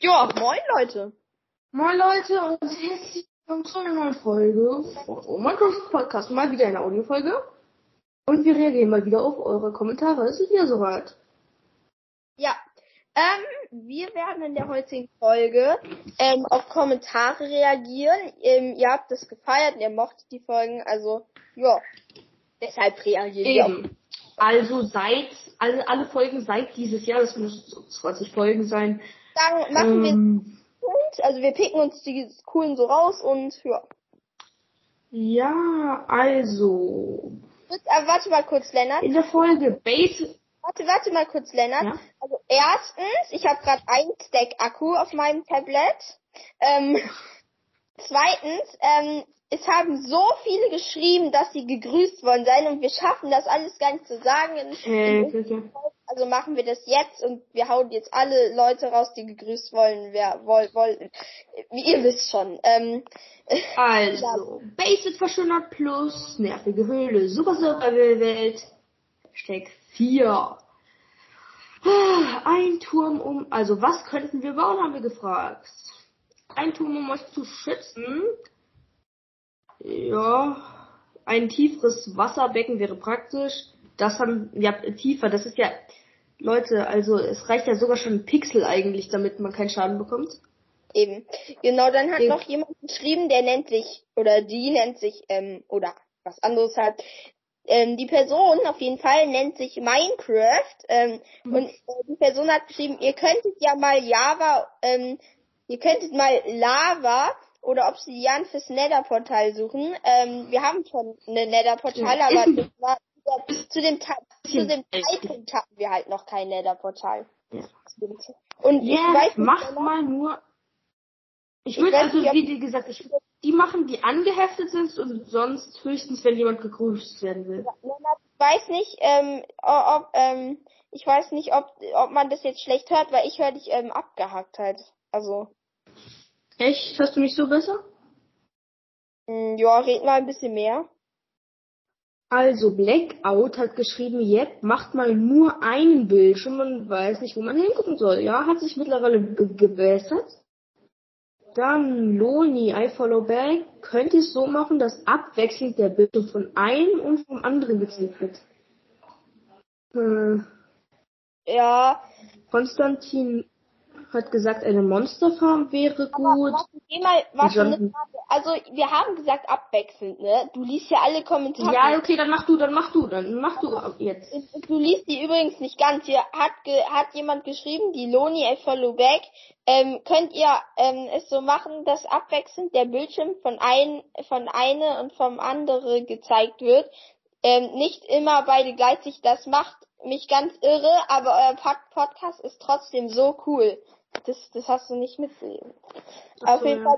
Ja, moin Leute. Moin Leute und herzlich willkommen zu einer neuen Folge von Minecraft Podcast. Mal wieder eine Audiofolge. Und wir reagieren mal wieder auf eure Kommentare. Es ist wieder soweit. Ja, ähm, wir werden in der heutigen Folge ähm, auf Kommentare reagieren. Ähm, ihr habt es gefeiert und ihr mochtet die Folgen, also ja, deshalb reagieren wir Eben. Also seit, alle, alle Folgen seit dieses Jahr, das müssen so 20 Folgen sein. Dann machen wir Ähm, und, also wir picken uns die coolen so raus und ja. ja, also aber warte mal kurz, Lennart. in der Folge Base. Warte, warte mal kurz, Lennart. Ja? Also erstens, ich habe gerade einen Stack Akku auf meinem Tablet. Ähm, zweitens, ähm, es haben so viele geschrieben, dass sie gegrüßt worden seien und wir schaffen das alles gar nicht zu sagen. In, in okay. Also machen wir das jetzt und wir hauen jetzt alle Leute raus, die gegrüßt wollen, wer woll, woll, ihr wisst schon. Ähm, Also, Basic verschönert plus, nervige Höhle, super Survival-Welt, Hashtag 4. Ein Turm um, also was könnten wir bauen, haben wir gefragt. Ein Turm, um euch zu schützen. Ja, ein tieferes Wasserbecken wäre praktisch. Das haben, ja, tiefer, das ist ja, Leute, also es reicht ja sogar schon ein Pixel eigentlich, damit man keinen Schaden bekommt. Eben. Genau, dann hat Eben. noch jemand geschrieben, der nennt sich, oder die nennt sich, ähm, oder was anderes halt. Ähm, die Person auf jeden Fall nennt sich Minecraft ähm, und äh, die Person hat geschrieben, ihr könntet ja mal Java, ähm, ihr könntet mal Lava oder Obsidian fürs Nether-Portal suchen. Ähm, wir haben schon eine Nether-Portal, aber ist ein- das war zu dem, Ta- zu dem Zeitpunkt hatten wir halt noch kein Nether-Portal. Ja. Und ich Ja, weiß nicht, macht Lennart, mal nur. Ich Ich würde also, nicht, wie gesagt, ich, die machen, die angeheftet sind und sonst höchstens, wenn jemand gegrüßt werden will. Ich weiß nicht, ähm, ob, ähm, ich weiß nicht, ob, ob man das jetzt schlecht hört, weil ich höre dich ähm, abgehackt halt. Also, Echt? Hörst du mich so besser? mh, ja, red mal ein bisschen mehr. Also, Blackout hat geschrieben, yep, macht mal nur einen Bildschirm und weiß nicht, wo man hingucken soll. Ja, hat sich mittlerweile ge gebessert. Dann Loni, I follow back. Könnt ihr es so machen, dass abwechselnd der Bildschirm von einem und vom anderen gezeigt wird? Hm. Ja, Konstantin hat gesagt, eine Monsterfarm wäre gut. warte, geh mal, warte, ne, warte. also, wir haben gesagt abwechselnd, ne? Du liest ja alle Kommentare. Ja, okay, dann mach du, dann mach du, dann mach du jetzt. Du liest die übrigens nicht ganz. Hier hat, ge hat jemand geschrieben, die Loni I follow back. Ähm, könnt ihr ähm, es so machen, dass abwechselnd der Bildschirm von ein von eine und vom andere gezeigt wird? Ähm, nicht immer beide gleichzeitig. Das macht mich ganz irre, aber euer Pod- Podcast ist trotzdem so cool. Das, das hast du nicht mitgegeben. Ach Auf jeden. Fall.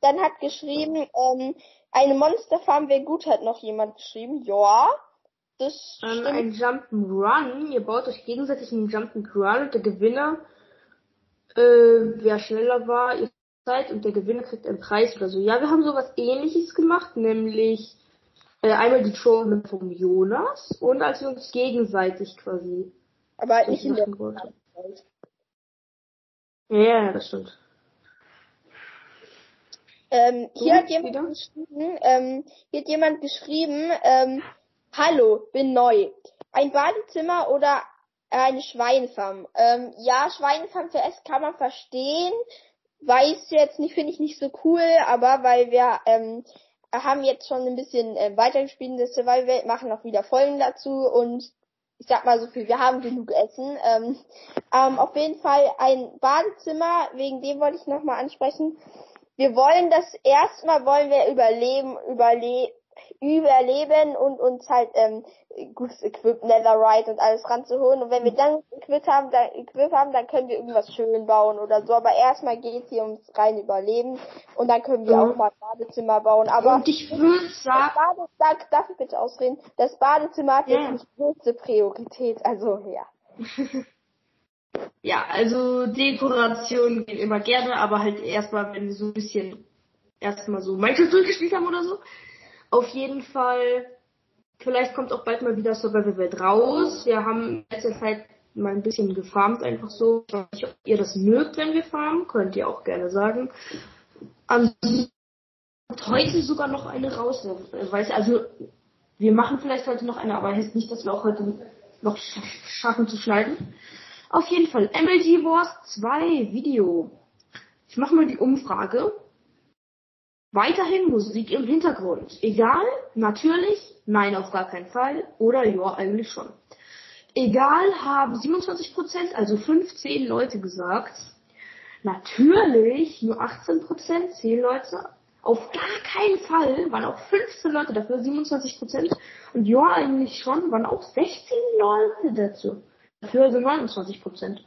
Dann hat geschrieben, ähm, eine Monsterfarm wäre gut, hat noch jemand geschrieben. Ja, das Ähm, stimmt. ein Jump'n'Run. Ihr baut euch gegenseitig einen Jump'n'Run und der Gewinner, äh, wer schneller war, ihr seid und der Gewinner kriegt einen Preis oder so. Ja, wir haben sowas ähnliches gemacht, nämlich äh, einmal die Troll vom Jonas und als wir uns gegenseitig quasi Aber halt nicht in der haben. Ja, das stimmt. ähm, hier hat jemand wieder? geschrieben, ähm, hier hat jemand geschrieben, ähm, Hallo, bin neu. Ein Badezimmer oder eine Schweinefarm? Ähm, ja, Schweinefarm zuerst kann man verstehen. Weiß jetzt nicht, finde ich nicht so cool, aber weil wir ähm, haben jetzt schon ein bisschen äh, weitergespielt in der Survival-Welt, machen auch wieder Folgen dazu und ich sag mal so viel, wir haben genug Essen. Ähm, ähm, auf jeden Fall ein Badezimmer, wegen dem wollte ich nochmal ansprechen. Wir wollen das erstmal wollen wir überleben, überle überleben und uns halt ähm, gutes Equip, Netherite und alles ranzuholen. Und wenn wir dann Equip haben, dann Equip haben, dann können wir irgendwas schön bauen oder so. Aber erstmal geht hier ums rein Überleben und dann können wir Mhm. auch mal Badezimmer bauen. Aber und ich würde sagen, Bade, darf, ich bitte ausreden? Das Badezimmer hat Ja. jetzt nicht größte Priorität. Also ja. ja, also Dekoration geht immer gerne, aber halt erstmal, wenn wir so ein bisschen erstmal so Minecraft durchgespielt haben oder so. Auf jeden Fall, vielleicht kommt auch bald mal wieder Survival Welt raus. Wir haben in letzter Zeit mal ein bisschen gefarmt, einfach so. Ich weiß nicht, ob ihr das mögt, wenn wir farmen, könnt ihr auch gerne sagen. Ansonsten heute sogar noch eine raus. Weiß, also wir machen vielleicht heute noch eine, aber heißt nicht, dass wir auch heute noch schaffen zu schneiden. Auf jeden Fall, MLG Wars 2 Video. Ich mache mal die Umfrage. Weiterhin Musik im Hintergrund. Egal, natürlich, nein, auf gar keinen Fall. Oder ja, eigentlich schon. Egal haben 27%, also 15 Leute gesagt. Natürlich, nur 18%, 10 Leute. Auf gar keinen Fall waren auch 15 Leute dafür, 27%. Und ja, eigentlich schon, waren auch 16 Leute dazu. Dafür also 29%.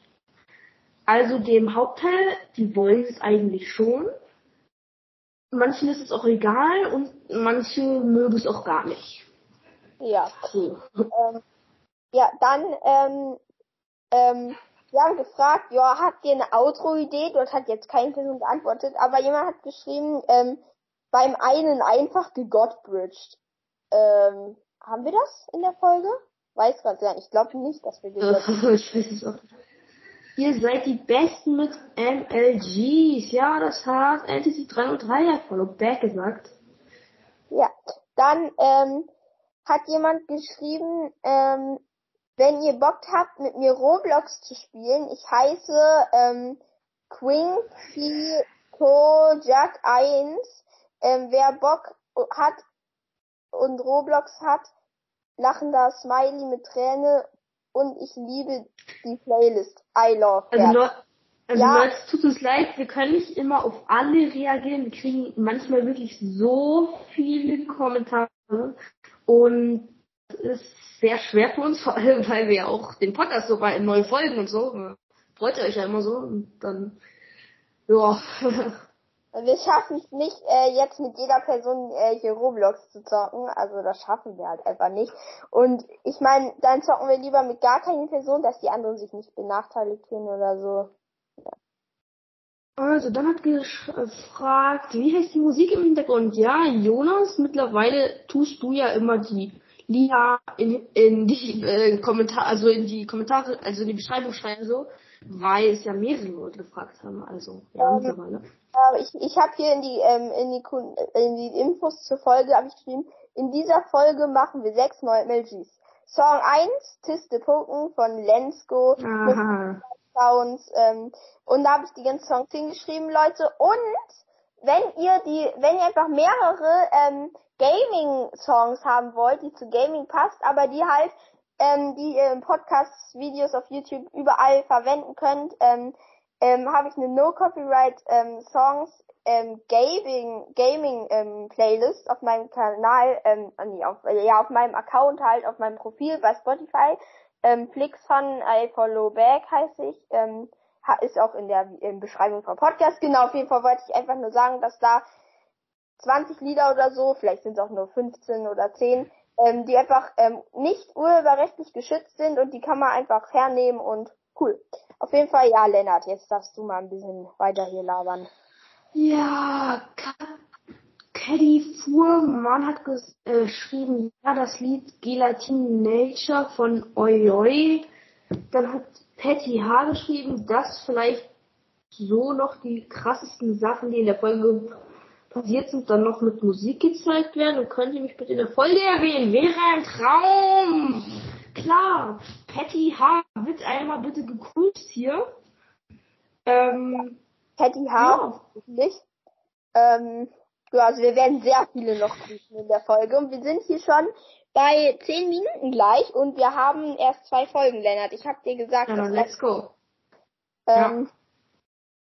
Also dem Hauptteil, die wollen es eigentlich schon. Manchen ist es auch egal und manche mögen es auch gar nicht. Ja. So. Ähm, ja, dann, ähm, ähm, wir haben gefragt, ja, habt ihr eine Outro-Idee? Dort hat jetzt keine Person geantwortet, aber jemand hat geschrieben, ähm, beim einen einfach gegottbridged. Ähm, haben wir das in der Folge? Weiß gerade gar nicht. Ich glaube nicht, dass wir gegottbridged Ihr seid die Besten mit MLGs. Ja, das hat NTC 303 ja Follow Back gesagt. Ja, dann ähm, hat jemand geschrieben, ähm, wenn ihr Bock habt, mit mir Roblox zu spielen, ich heiße ähm, Quincy Kojak 1. Ähm, wer Bock hat und Roblox hat, lachender Smiley mit Träne und ich liebe die Playlist. I love also. Leute, also ja. Leute, es tut uns leid, wir können nicht immer auf alle reagieren. Wir kriegen manchmal wirklich so viele Kommentare und es ist sehr schwer für uns, vor allem weil wir auch den Podcast so bei neue Folgen und so. Freut ihr euch ja immer so und dann, ja. Wir schaffen es nicht, äh, jetzt mit jeder Person äh, hier Roblox zu zocken. Also das schaffen wir halt einfach nicht. Und ich meine, dann zocken wir lieber mit gar keinen Personen, dass die anderen sich nicht benachteiligt fühlen oder so. Also, dann hat gefragt, wie heißt die Musik im Hintergrund? Ja, Jonas, mittlerweile tust du ja immer die Lia in, in die äh, Kommentare, also in die Kommentare, also in die Beschreibung schreiben so, weil es ja mehrere Leute gefragt haben. Also, ja, ähm, mittlerweile. Äh, ich ich habe hier in die, ähm, in die in die Infos zur Folge habe ich geschrieben, in dieser Folge machen wir sechs neue MLGs. Song 1, Tiste Poken von Lensko. Sounds, ähm, und da habe ich die ganzen Songs hingeschrieben, Leute. Und wenn ihr die, wenn ihr einfach mehrere ähm, Gaming-Songs haben wollt, die zu Gaming passt, aber die halt, ähm, die ihr im Podcast, Videos auf YouTube überall verwenden könnt, ähm, ähm, habe ich eine No Copyright ähm, Songs ähm, Gaming Gaming ähm, Playlist auf meinem Kanal, ähm, nee, auf, ja auf meinem Account halt, auf meinem Profil bei Spotify. Ähm, Flixfun I Follow Back heißt ich. Ähm, ist auch in der in Beschreibung vom Podcast. Genau, auf jeden Fall wollte ich einfach nur sagen, dass da 20 Lieder oder so, vielleicht sind es auch nur 15 oder 10, ähm, die einfach ähm, nicht urheberrechtlich geschützt sind und die kann man einfach hernehmen und cool. Auf jeden Fall, ja, Lennart, jetzt darfst du mal ein bisschen weiter hier labern. Ja, Caddy Fuhrmann hat äh, geschrieben, ja, das Lied Gelatin Nature von Oi Oi. Dann hat Patty H. geschrieben, dass vielleicht so noch die krassesten Sachen, die in der Folge passiert sind, dann noch mit Musik gezeigt werden und könnt ihr mich bitte in der Folge erwähnen. Wäre ein Traum! Klar, Patty H. wird einmal bitte gegrüßt hier. Ähm, Patty H. Ja. nicht. Ähm, also wir werden sehr viele noch grüßen in der Folge und wir sind hier schon bei zehn Minuten gleich und wir haben erst zwei Folgen, Lennart. Ich hab dir gesagt, ja, let's go. Ähm, ja.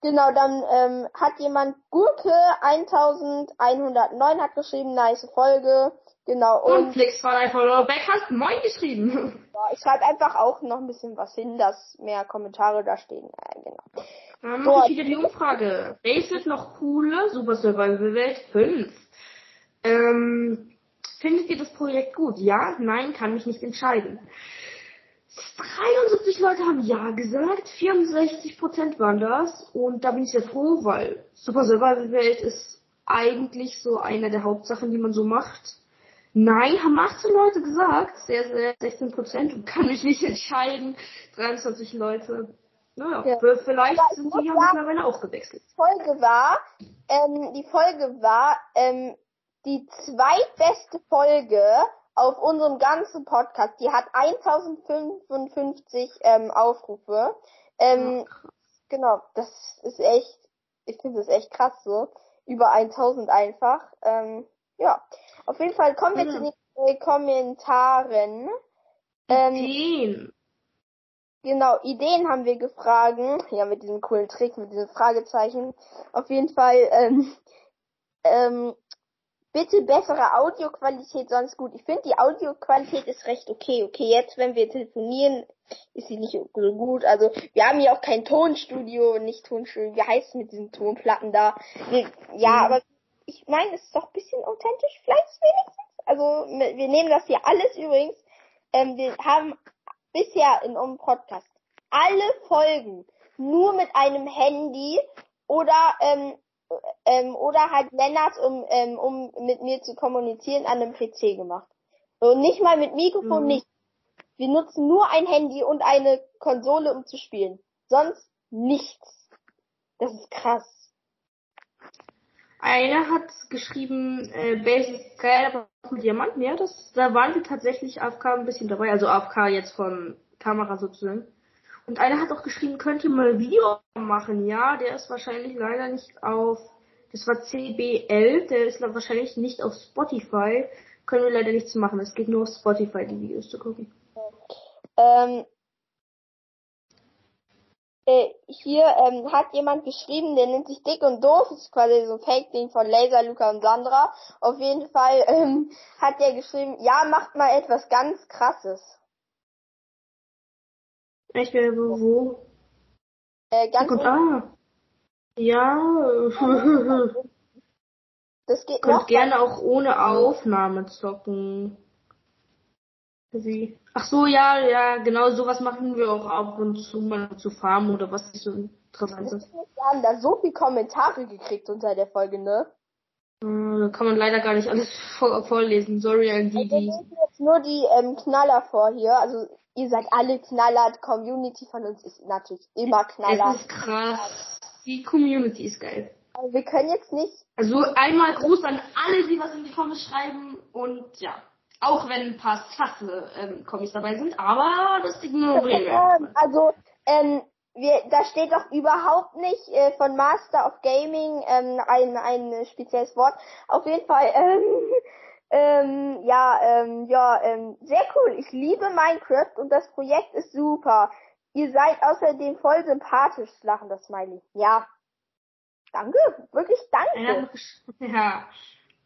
Genau, dann ähm, hat jemand Gurke 1109 hat geschrieben, nice Folge. Genau. Und, und Flix von einfach Back hat moin geschrieben. Ja, ich schreibe einfach auch noch ein bisschen was hin, dass mehr Kommentare da stehen. Ja, genau. Dann mache ich wieder die Umfrage. Welches wird noch cooler? Super Survival Welt 5. Ähm, findet ihr das Projekt gut? Ja, nein, kann mich nicht entscheiden. 73 Leute haben Ja gesagt, 64 Prozent waren das. Und da bin ich sehr froh, weil Super Survival Welt ist eigentlich so eine der Hauptsachen, die man so macht. Nein, haben 18 Leute gesagt. Sehr, sehr, 16 Prozent. Und kann mich nicht entscheiden. 23 Leute. Naja, Ja. vielleicht Aber sind die ja mittlerweile auch gewechselt. Folge war, ähm, die Folge war ähm, die zweitbeste Folge auf unserem ganzen Podcast. Die hat 1055 ähm, Aufrufe. Ähm, Ja. Genau, das ist echt, ich finde das echt krass so. Über 1000 einfach. Ähm, ja, auf jeden Fall kommen wir Ja. zu den äh, Kommentaren. Ähm, Ideen. Genau, Ideen haben wir gefragt. Ja, mit diesem coolen Trick, mit diesem Fragezeichen. Auf jeden Fall, ähm, ähm, bitte bessere Audioqualität, sonst gut. Ich finde, die Audioqualität ist recht okay. Okay, jetzt, wenn wir telefonieren, ist sie nicht so gut. Also, wir haben hier auch kein Tonstudio, nicht Tonstudio. Wie heißt es mit diesen Tonplatten da? Wir, ja, Mhm. aber ich meine, es ist doch ein bisschen authentisch, vielleicht wenigstens. Also, wir nehmen das hier alles übrigens. Ähm, wir haben bisher in unserem Podcast alle Folgen nur mit einem Handy oder ähm, ähm, oder halt Lennart, um, ähm, um mit mir zu kommunizieren, an einem PC gemacht. Und nicht mal mit Mikrofon, Mhm. nicht. Wir nutzen nur ein Handy und eine Konsole, um zu spielen. Sonst nichts. Das ist krass. Einer hat geschrieben, äh, Base ist geil, aber auch mit Diamanten, ja, das, da waren wir tatsächlich AFK ein bisschen dabei, also AFK jetzt von Kamera sozusagen. Und einer hat auch geschrieben, könnt ihr mal ein Video machen, ja, der ist wahrscheinlich leider nicht auf, das war CB11, der ist wahrscheinlich nicht auf Spotify, können wir leider nichts machen, es geht nur auf Spotify, die Videos zu gucken. Ähm, äh, hier ähm, hat jemand geschrieben, der nennt sich Dick und Doof, ist quasi so ein Fake-Ding von Laser, Luca und Sandra. Auf jeden Fall ähm, hat der geschrieben, ja, macht mal etwas ganz krasses. Ich wäre wo, wo? Äh, ganz Und, ah. Ja, das geht könnt noch. gerne auch ohne Aufnahme zocken. Sie. Ach so, ja, ja, genau, sowas machen wir auch ab und zu mal zu farmen oder was nicht so interessant ist. Wir haben da so viele Kommentare gekriegt unter der Folge, ne? Äh, Da kann man leider gar nicht alles vor vorlesen. Sorry an die, Wir die. Nur die ähm, Knaller vor hier. Also ihr seid alle Knaller. Die Community von uns ist natürlich immer Knaller. Es ist krass. Die Community ist geil. Aber wir können jetzt nicht Also einmal Gruß an alle, die was in die Kommis schreiben und ja. Auch wenn ein paar Sasse ähm, Kommis dabei sind, aber das ignorieren wir. Ähm, also, ähm, wir, da steht doch überhaupt nicht äh, von Master of Gaming ähm, ein, ein spezielles Wort. Auf jeden Fall, ähm, ähm, ja, ähm, ja, ähm, sehr cool. Ich liebe Minecraft und das Projekt ist super. Ihr seid außerdem voll sympathisch, lachen das Smiley. Ja. Danke, wirklich danke. Ja,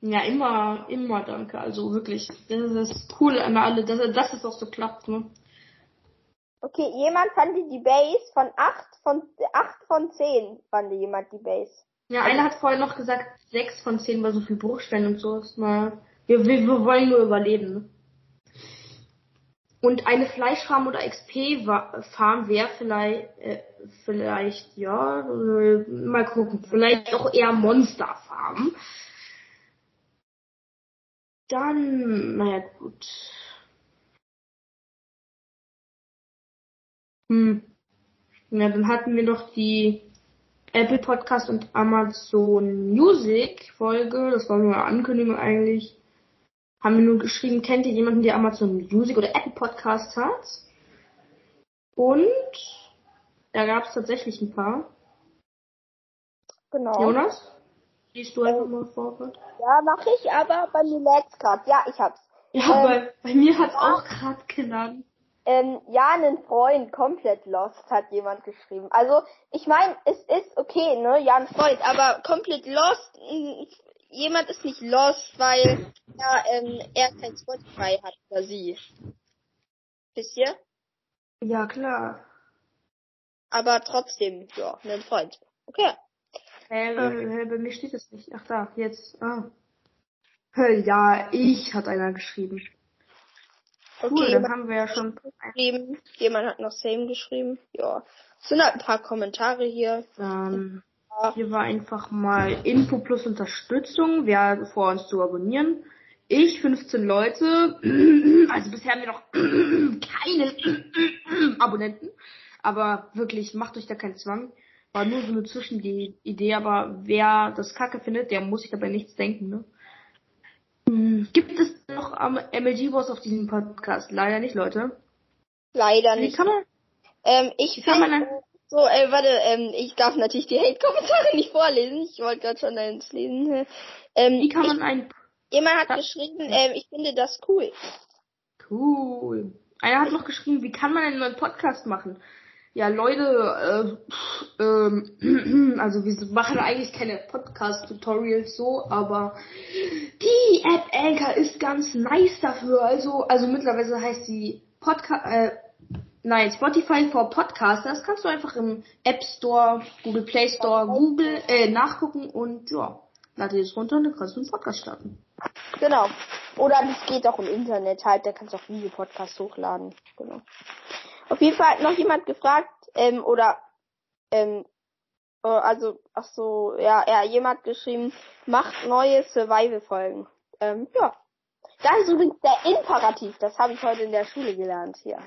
ja. Immer, immer danke. Also wirklich, das ist cool an alle, dass, dass es auch so klappt. Ne? Okay, jemand fand die Base von 8 von 8 von 10 fand jemand die Base. Ja, einer hat vorhin noch gesagt, sechs von zehn bei so viel Bruchstein und so. Ist mal, wir, wir, wir wollen nur überleben. Ne? Und eine Fleischfarm oder XP-Farm wäre vielleicht, äh, vielleicht, ja, äh, mal gucken, vielleicht auch eher Monsterfarm. Dann, naja, gut. Hm. Ja, dann hatten wir noch die Apple Podcast und Amazon Music Folge. Das war nur eine Ankündigung eigentlich. Haben wir nur geschrieben, kennt ihr jemanden, der Amazon Music oder Apple Podcast hat? Und da gab es tatsächlich ein paar. Genau. Jonas? Liest du einfach mal vor? bitte? Ja, mache ich, aber bei mir lädt's grad. Ja, ich hab's. Ja, Ähm, bei, bei mir hat's auch gerade geladen. Ähm, ja, einen Freund, komplett lost, hat jemand geschrieben. Also, ich meine, es ist okay, ne, ja, ein Freund, aber komplett lost, jemand ist nicht lost, weil ja, ähm, er kein Spotify hat oder sie. Wisst ihr? Ja, klar. Aber trotzdem, ja, ein Freund. Okay. Hä, äh, bei mir steht es nicht. Ach da, jetzt. Ah. Hä, Ja, ich hat einer geschrieben. Cool, Okay, dann haben wir ja schon. geschrieben, jemand hat noch same geschrieben, ja. Es sind halt ein paar Kommentare hier. Ähm. Hier war einfach mal Info plus Unterstützung. Wer vor uns zu abonnieren. Ich, 15 Leute, also bisher haben wir noch keine Abonnenten, aber wirklich, macht euch da keinen Zwang. War nur so eine Zwischenidee, aber wer das Kacke findet, der muss sich dabei nichts denken, ne? Hm, gibt es noch am MLG Wars auf diesem Podcast? Leider nicht, Leute. Leider Wie nicht. kann man, Ähm, ich wie kann man finde, dann, so, äh, warte, ähm, ich darf natürlich die Hate-Kommentare nicht vorlesen. Ich wollte gerade schon eins lesen. Ähm, wie kann man ein, jemand hat geschrieben, ähm, ich finde das cool. cool. Einer hat noch geschrieben, wie kann man einen neuen Podcast machen? Ja, Leute, äh, ähm, also wir machen eigentlich keine Podcast-Tutorials so, aber die App Anchor ist ganz nice dafür. Also, also mittlerweile heißt sie Podcast, äh, nein, Spotify for Podcasters. Kannst du einfach im App Store, Google Play Store, Google, äh, nachgucken und ja, lade das runter und dann kannst du einen Podcast starten. Genau. Oder das geht auch im Internet halt, da kannst du auch Videopodcasts hochladen. Genau. Auf jeden Fall hat noch jemand gefragt, ähm, oder ähm, äh, also, ach so, ja, ja, jemand geschrieben, macht neue Survival-Folgen. Ähm, ja. Das ist übrigens der Imperativ, das habe ich heute in der Schule gelernt hier.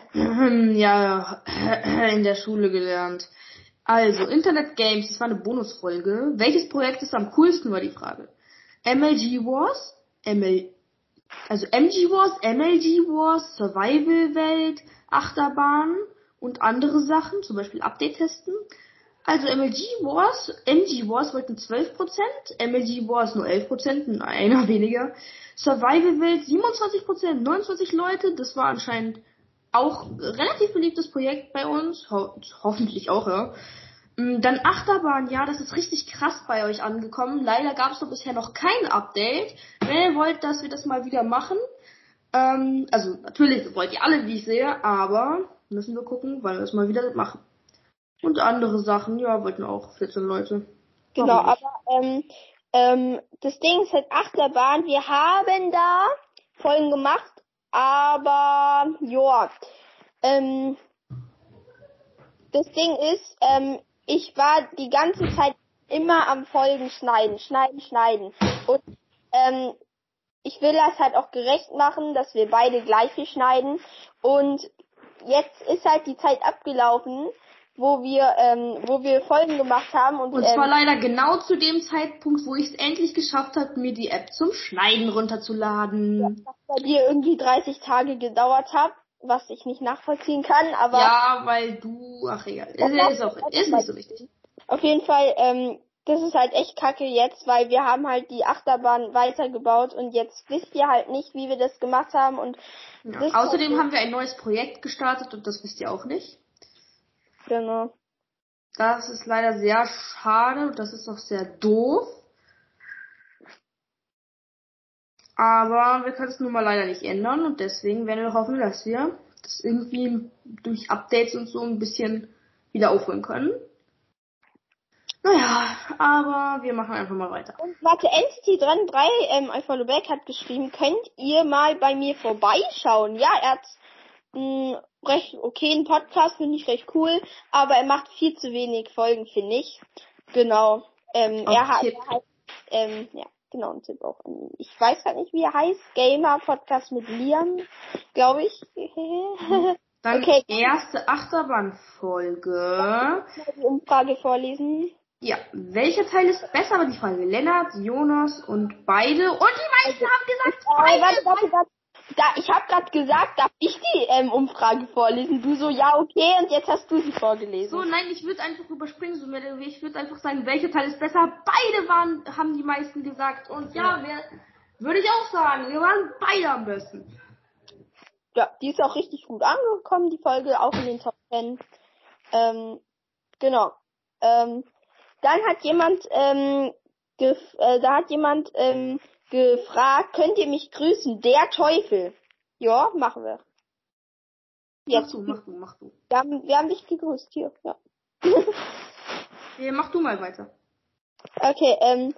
Ja, in der Schule gelernt. Also, Internet Games, das war eine Bonusfolge. Welches Projekt ist am coolsten, war die Frage. MLG Wars, ML, also MG Wars, MLG Wars, Survival Welt, Achterbahn und andere Sachen, zum Beispiel Update testen. Also MLG Wars, MG Wars wollten 12%, MLG Wars nur 11%, einer weniger. Survival Welt 27%, 29 Leute, das war anscheinend auch relativ beliebtes Projekt bei uns, ho hoffentlich auch, ja. Mm, Dann Achterbahn, ja, das ist richtig krass bei euch angekommen. Leider gab es doch bisher noch kein Update. Wenn ihr wollt, dass wir das mal wieder machen, ähm, also natürlich wollt ihr alle, wie ich sehe, aber müssen wir gucken, wann wir es mal wieder machen. Und andere Sachen, ja, wollten auch 14 Leute. Genau, aber ähm, ähm, das Ding ist halt Achterbahn. Wir haben da Folgen gemacht, aber ja. Ähm, das Ding ist, ähm, ich war die ganze Zeit immer am Folgen schneiden, schneiden, schneiden. Und ähm, ich will das halt auch gerecht machen, dass wir beide gleich viel schneiden. Und jetzt ist halt die Zeit abgelaufen, wo wir, ähm, wo wir Folgen gemacht haben und, Und ähm, zwar leider genau zu dem Zeitpunkt, wo ich es endlich geschafft habe, mir die App zum Schneiden runterzuladen. das bei dir irgendwie 30 Tage gedauert hat, was ich nicht nachvollziehen kann, aber Ja, weil du, ach egal, ist, ist auch, ist nicht so wichtig. auf jeden Fall, ähm, das ist halt echt kacke jetzt, weil wir haben halt die Achterbahn weitergebaut und jetzt wisst ihr halt nicht, wie wir das gemacht haben und Ja. Außerdem haben wir ein neues Projekt gestartet und das wisst ihr auch nicht. Genau. Das ist leider sehr schade und das ist auch sehr doof. Aber wir können es nun mal leider nicht ändern und deswegen werden wir hoffen, dass wir das irgendwie durch Updates und so ein bisschen wieder aufholen können. Naja, aber wir machen einfach mal weiter. Und warte, Entity dran 3, ähm, I follow back hat geschrieben, könnt ihr mal bei mir vorbeischauen? Ja, er hat mh, recht okay einen Podcast, finde ich recht cool, aber er macht viel zu wenig Folgen, finde ich. Genau. Ähm, Auch er hat, er hat ähm, ja, genau, ein Tipp auch. Ich weiß halt nicht, wie er heißt. Gamer Podcast mit Liam, glaube ich. Dann Okay. erste Achterbahnfolge. Die Umfrage vorlesen. Ja, welcher Teil ist besser, war die Frage. Lennart, Jonas und beide. Und die meisten haben gesagt, Äh, beide. warte, warte, warte. Da, ich habe gerade gesagt, darf ich die ähm, Umfrage vorlesen? Du so, ja, okay, und jetzt hast du sie vorgelesen. So, nein, ich würde einfach überspringen. So, mehr- ich würde einfach sagen, welcher Teil ist besser. Beide waren, haben die meisten gesagt. Und ja, wer, würde ich auch sagen, wir waren beide am besten. Ja, die ist auch richtig gut angekommen, die Folge, auch in den Top 10. Ähm, genau. Ähm, dann hat jemand, ähm, gef äh, da hat jemand ähm, gefragt, könnt ihr mich grüßen? Der Teufel. Ja, machen wir. Mach Jetzt, du, mach du, mach du. wir haben, wir haben dich gegrüßt, hier, ja. Ja, mach du mal weiter. Okay, ähm,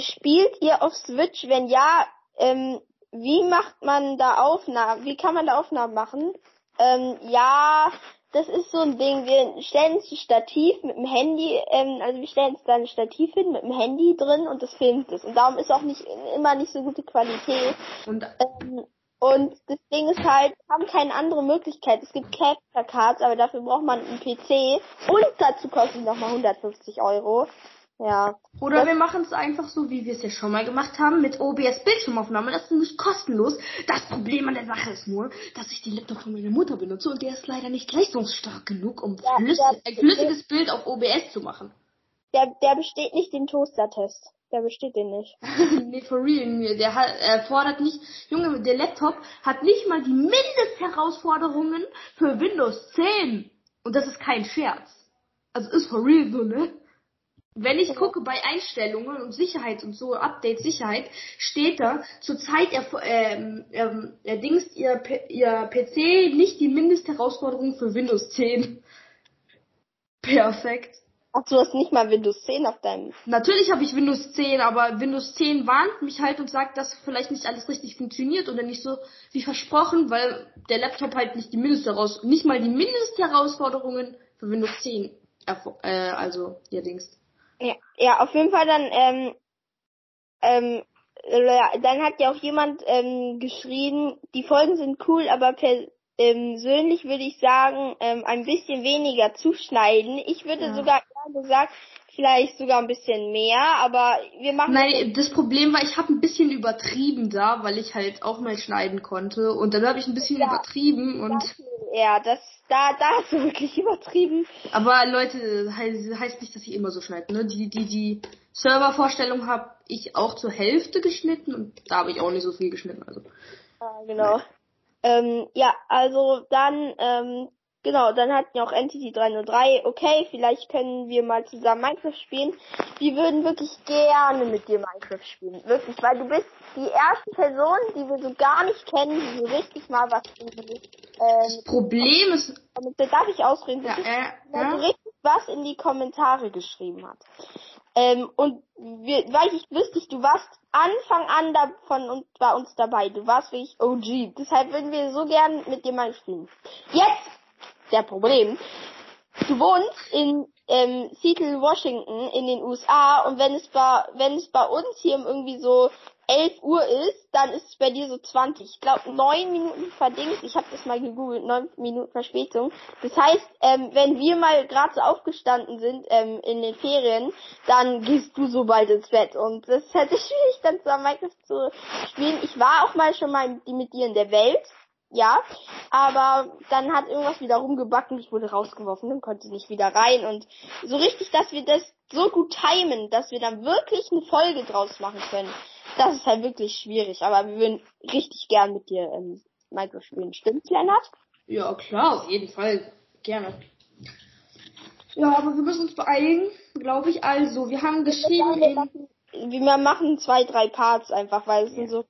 spielt ihr auf Switch? Wenn ja, ähm, wie macht man da Aufnahmen? Wie kann man da Aufnahmen machen? Ähm, ja, das ist so ein Ding. Wir stellen uns ein Stativ mit dem Handy, ähm, also wir stellen uns da ein Stativ hin mit dem Handy drin und das filmt es. Und darum ist auch nicht immer nicht so gute Qualität. Und Ähm, und das Ding ist halt, wir haben keine andere Möglichkeit. Es gibt Capture Cards, aber dafür braucht man einen PC und dazu kostet es nochmal 150 Euro. Ja. Oder Das- wir machen es einfach so, wie wir es ja schon mal gemacht haben, mit OBS Bildschirmaufnahme. Das ist nämlich kostenlos. Das Problem an der Sache ist nur, dass ich den Laptop von meiner Mutter benutze und der ist leider nicht leistungsstark genug, um Ja, flüssig, ein flüssiges Bild auf OBS zu machen. Der, der besteht nicht den Toaster-Test. Der besteht den nicht. nee, for real. Der hat, er fordert nicht, Junge, der Laptop hat nicht mal die Mindestherausforderungen für Windows 10. Und das ist kein Scherz. Also ist for real so, ne? Wenn ich gucke bei Einstellungen und Sicherheit und so, Update Sicherheit, steht da, zurzeit ähm, ähm, er dingst ihr, P- ihr PC nicht die Mindestherausforderung für Windows 10. Perfekt. Ach, du hast nicht mal Windows 10 auf deinem. Natürlich habe ich Windows 10, aber Windows 10 warnt mich halt und sagt, dass vielleicht nicht alles richtig funktioniert oder nicht so wie versprochen, weil der Laptop halt nicht die Mindestheraus nicht mal die Mindestherausforderungen für Windows 10 erfo- äh, also ja Dings. Ja, ja, auf jeden Fall dann, ähm, ähm, ja, dann hat ja auch jemand ähm, geschrieben, die Folgen sind cool, aber persönlich würde ich sagen, ähm, ein bisschen weniger zuschneiden. Ich würde Ja. sogar eher gesagt, vielleicht sogar ein bisschen mehr, aber wir machen Nein, das Problem war, ich habe ein bisschen übertrieben da, weil ich halt auch mal schneiden konnte und dann habe ich ein bisschen Ja. übertrieben und das ja, das da da hast du wirklich übertrieben. aber Leute, heißt, heißt nicht, dass ich immer so schneide, ne? Die die die Servervorstellung habe ich auch zur Hälfte geschnitten und da habe ich auch nicht so viel geschnitten, also Ja, genau. Ähm, ja, also dann, ähm, genau, dann hatten wir auch Entity 303, okay, vielleicht können wir mal zusammen Minecraft spielen. Wir würden wirklich gerne mit dir Minecraft spielen. Wirklich, weil du bist die erste Person, die wir so gar nicht kennen, die so richtig mal was in die, Das ähm, Problem ist, darf ich ausreden? ja, äh, der so ja, richtig was in die Kommentare geschrieben hat. Ähm, und wir, weil ich wüsste, ich, du warst Anfang an da von uns bei uns dabei. Du warst wirklich OG. Deshalb würden wir so gern mit dir mal spielen. Jetzt der Problem. Du wohnst in ähm, Seattle, Washington in den USA und wenn es bei wenn es bei uns hier irgendwie so 11 Uhr ist, dann ist es bei dir so 20. Ich glaube, neun Minuten verdingt. Ich habe das mal gegoogelt, neun Minuten Verspätung. Das heißt, ähm, wenn wir mal gerade so aufgestanden sind ähm, in den Ferien, dann gehst du so bald ins Bett. Und das ist halt schwierig, dann zusammen Minecraft zu spielen. Ich war auch mal schon mal mit dir in der Welt. Ja, aber dann hat irgendwas wieder rumgebacken, ich wurde rausgeworfen und konnte nicht wieder rein und so richtig, dass wir das so gut timen, dass wir dann wirklich eine Folge draus machen können. Das ist halt wirklich schwierig, aber wir würden richtig gern mit dir ähm, Minecraft spielen. Stimmt's, Lennart? ja klar, auf jeden Fall, gerne. Ja, aber wir müssen uns beeilen, glaube ich. Also, wir haben geschrieben wir, machen, wir machen zwei, drei Parts einfach, weil es sind so.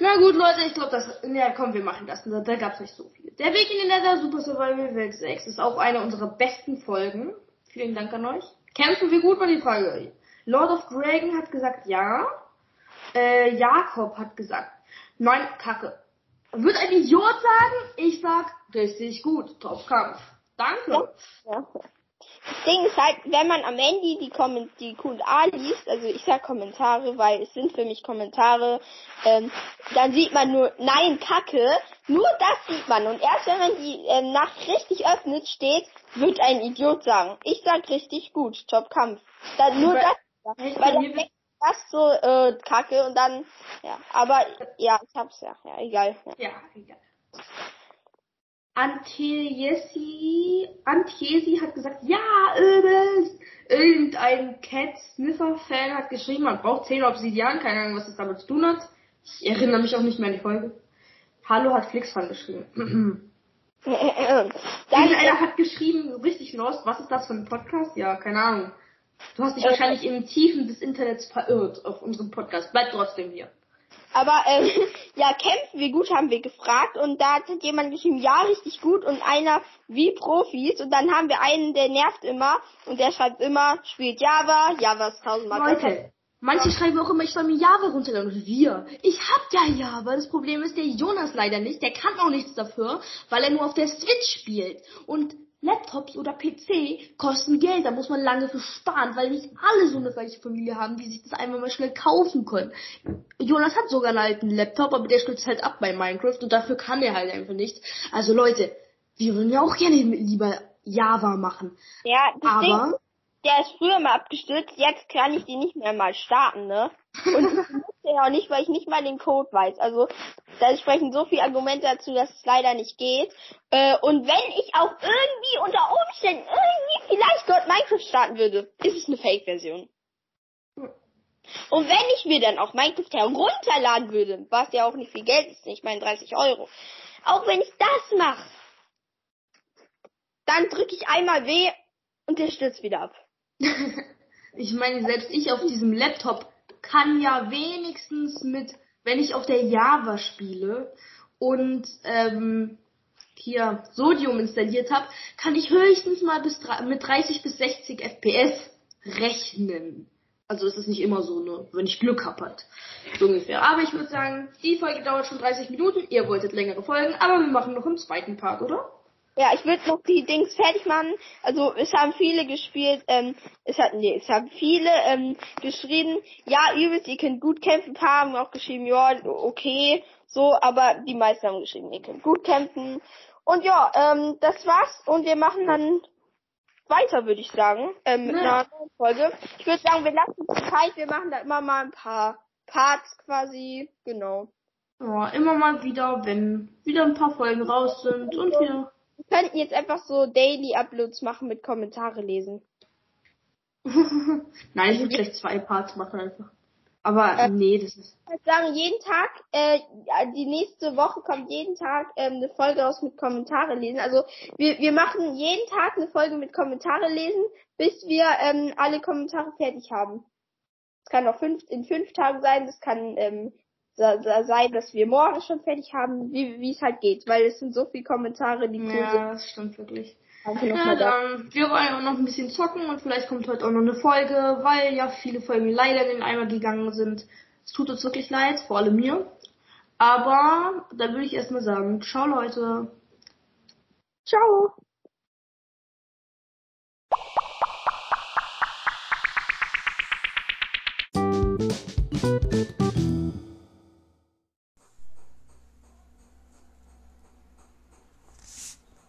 Na gut, Leute, ich glaube, das. Ja, komm, wir machen das. Da, da gab's nicht so viel. Der Weg in den Nether Super Survival Welt 6 ist auch eine unserer besten Folgen. Vielen Dank an euch. Kämpfen wir gut, war die Frage. Lord of Dragon hat gesagt ja. Äh, Jakob hat gesagt, nein, Kacke. Wird ein Idiot sagen? Ich sag, richtig gut, Top-Kampf. Danke. Ja. Das Ding ist halt, wenn man am Handy die, Komment die Q&A liest, also ich sag Kommentare, weil es sind für mich Kommentare, ähm, dann sieht man nur, nein, Kacke, nur das sieht man. Und erst wenn man die ähm, Nachricht richtig öffnet, steht, wird ein Idiot sagen. Ich sag richtig gut, Top-Kampf. Dann nur das, weil dann denkt das so, äh, Kacke und dann, ja, aber, ja, ich hab's ja, ja, egal. Ja. Ja, egal. Antjesi, Antjesi hat gesagt, ja, übelst. Irgendein Cat Sniffer Fan hat geschrieben, man braucht 10 Obsidian, keine Ahnung, was das damit zu tun hat. Ich erinnere mich auch nicht mehr an die Folge. Hallo hat Flixfan geschrieben. Irgendeiner hat geschrieben, richtig lost, was ist das für ein Podcast? Ja, keine Ahnung. Du hast dich Äh, wahrscheinlich im Tiefen des Internets verirrt auf unserem Podcast. Bleib trotzdem hier. Aber ähm, ja, kämpfen wir gut, haben wir gefragt und da hat jemand geschrieben, ja, richtig gut und einer wie Profis und dann haben wir einen, der nervt immer und der schreibt immer, spielt Java, Java ist tausendmal besser. Leute, Manche schreiben auch immer, ich soll mir Java runterladen. Und wir. Ich hab ja Java. Das Problem ist der Jonas leider nicht. Der kann auch nichts dafür, weil er nur auf der Switch spielt. Und Laptops oder PC kosten Geld. Da muss man lange für sparen, weil nicht alle so eine reiche Familie haben, die sich das einfach mal schnell kaufen können. Jonas hat sogar einen alten Laptop, aber der stürzt halt ab bei Minecraft und dafür kann er halt einfach nicht. Also Leute, wir würden ja auch gerne lieber Java machen. Ja, das Ding, aber der ist früher mal abgestürzt, jetzt kann ich die nicht mehr mal starten, ne? Und ja auch nicht, weil ich nicht mal den Code weiß. Also da sprechen so viele Argumente dazu, dass es leider nicht geht. Äh, und wenn ich auch irgendwie unter Umständen irgendwie vielleicht dort Minecraft starten würde, ist es eine Fake-Version. Und wenn ich mir dann auch Minecraft herunterladen würde, was ja auch nicht viel Geld ist, ich meine 30 Euro, auch wenn ich das mache, dann drücke ich einmal W und der stürzt wieder ab. ich meine, selbst ich auf diesem Laptop kann ja wenigstens mit, wenn ich auf der Java spiele und ähm, hier Sodium installiert habe, kann ich höchstens mal bis mit 30 bis 60 FPS rechnen. Also ist es nicht immer so, ne? wenn ich Glück hab halt. So ungefähr. Aber ich würde sagen, die Folge dauert schon 30 Minuten. Ihr wolltet längere Folgen, aber wir machen noch einen zweiten Part, oder? Ja, ich würde noch die Dings fertig machen. Also es haben viele gespielt, ähm, es hat nee, es haben viele ähm, geschrieben, ja übelst, ihr könnt gut kämpfen, paar haben auch geschrieben, ja, okay, so, aber die meisten haben geschrieben, ihr könnt gut kämpfen. Und ja, ähm, das war's und wir machen dann weiter, würde ich sagen, ähm, mit ja. einer neuen Folge. Ich würde sagen, wir lassen uns Zeit, wir machen da immer mal ein paar Parts quasi, genau. Ja, immer mal wieder, wenn wieder ein paar Folgen raus sind und wieder wir könnten jetzt einfach so Daily Uploads machen mit Kommentare lesen. Nein, ich würde vielleicht zwei Parts machen einfach. Aber äh, nee, das ist. Ich würde sagen, jeden Tag, äh, die nächste Woche kommt jeden Tag ähm, eine Folge raus mit Kommentare lesen. Also wir, wir machen jeden Tag eine Folge mit Kommentare lesen, bis wir ähm, alle Kommentare fertig haben. Das kann auch fünf, in fünf Tagen sein, das kann ähm, sei, dass wir morgen schon fertig haben, wie wie es halt geht, weil es sind so viele Kommentare, die cool ja, sind. Das stimmt wirklich. Ja, dann, wir wollen auch noch ein bisschen zocken und vielleicht kommt heute auch noch eine Folge, weil ja viele Folgen leider in den Eimer gegangen sind. Es tut uns wirklich leid, vor allem mir. Aber da würde ich erstmal sagen, ciao Leute. Ciao.